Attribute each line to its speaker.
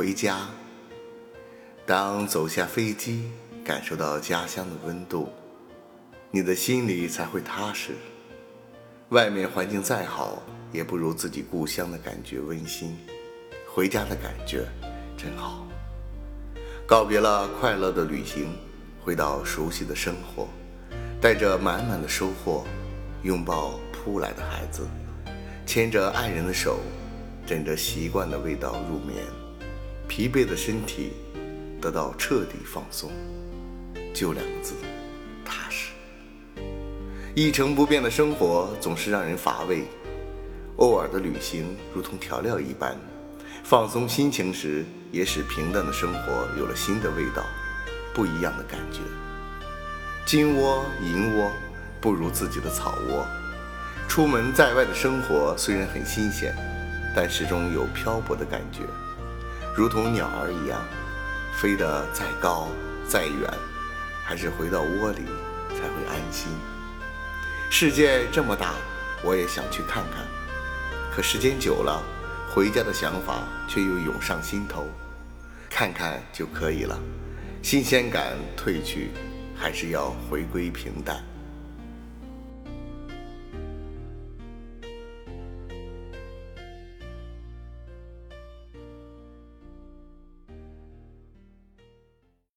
Speaker 1: 回家。当走下飞机，感受到家乡的温度，你的心里才会踏实。外面环境再好，也不如自己故乡的感觉温馨。回家的感觉真好。告别了快乐的旅行，回到熟悉的生活，带着满满的收获，拥抱扑来的孩子，牵着爱人的手，枕着习惯的味道入眠，疲惫的身体得到彻底放松。就两个字：踏实。一成不变的生活总是让人乏味，偶尔的旅行如同调料一般。放松心情时，也使平淡的生活有了新的味道，不一样的感觉。金窝银窝不如自己的草窝。出门在外的生活虽然很新鲜，但始终有漂泊的感觉，如同鸟儿一样，飞得再高再远，还是回到窝里才会安心。世界这么大，我也想去看看，可时间久了。回家的想法却又涌上心头，看看就可以了。新鲜感褪去，还是要回归平淡。